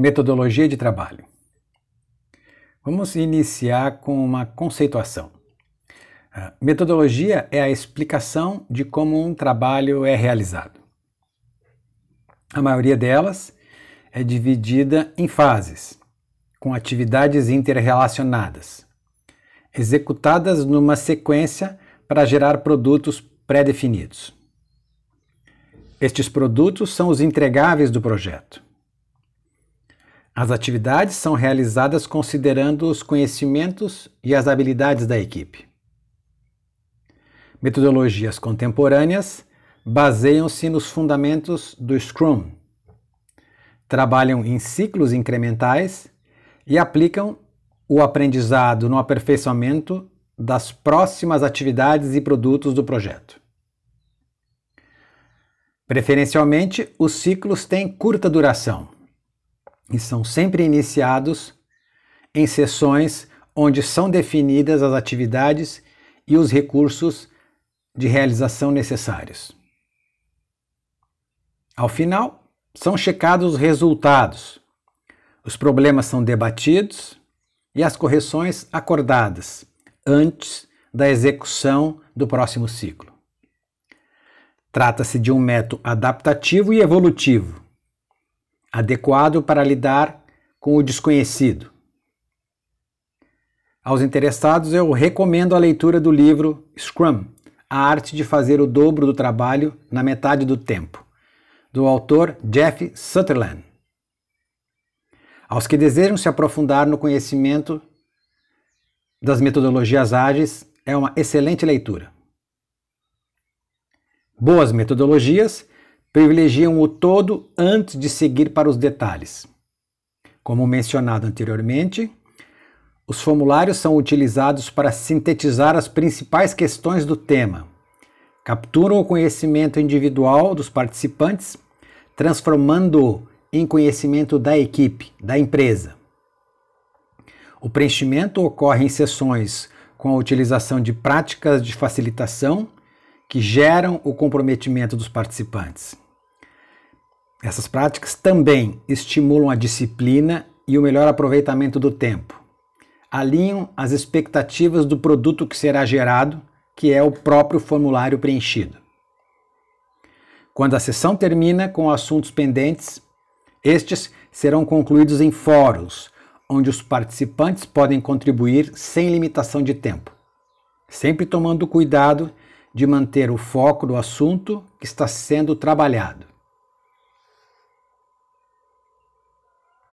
Metodologia de trabalho. Vamos iniciar com uma conceituação. A metodologia é a explicação de como um trabalho é realizado. A maioria delas é dividida em fases, com atividades interrelacionadas, executadas numa sequência para gerar produtos pré-definidos. Estes produtos são os entregáveis do projeto. As atividades são realizadas considerando os conhecimentos e as habilidades da equipe. Metodologias contemporâneas baseiam-se nos fundamentos do Scrum, trabalham em ciclos incrementais e aplicam o aprendizado no aperfeiçoamento das próximas atividades e produtos do projeto. Preferencialmente, os ciclos têm curta duração e são sempre iniciados em sessões onde são definidas as atividades e os recursos de realização necessários. Ao final, são checados os resultados, os problemas são debatidos e as correções acordadas antes da execução do próximo ciclo. Trata-se de um método adaptativo e evolutivo adequado para lidar com o desconhecido. Aos interessados, eu recomendo a leitura do livro Scrum A Arte de Fazer o Dobro do Trabalho na Metade do Tempo, do autor Jeff Sutherland. Aos que desejam se aprofundar no conhecimento das metodologias ágeis, é uma excelente leitura. Boas metodologias privilegiam o todo antes de seguir para os detalhes. Como mencionado anteriormente, os formulários são utilizados para sintetizar as principais questões do tema, capturam o conhecimento individual dos participantes, transformando-o em conhecimento da equipe, da empresa. O preenchimento ocorre em sessões com a utilização de práticas de facilitação que geram o comprometimento dos participantes. Essas práticas também estimulam a disciplina e o melhor aproveitamento do tempo. Alinham as expectativas do produto que será gerado, que é o próprio formulário preenchido. Quando a sessão termina com assuntos pendentes, estes serão concluídos em fóruns, onde os participantes podem contribuir sem limitação de tempo, sempre tomando cuidado de manter o foco do assunto que está sendo trabalhado.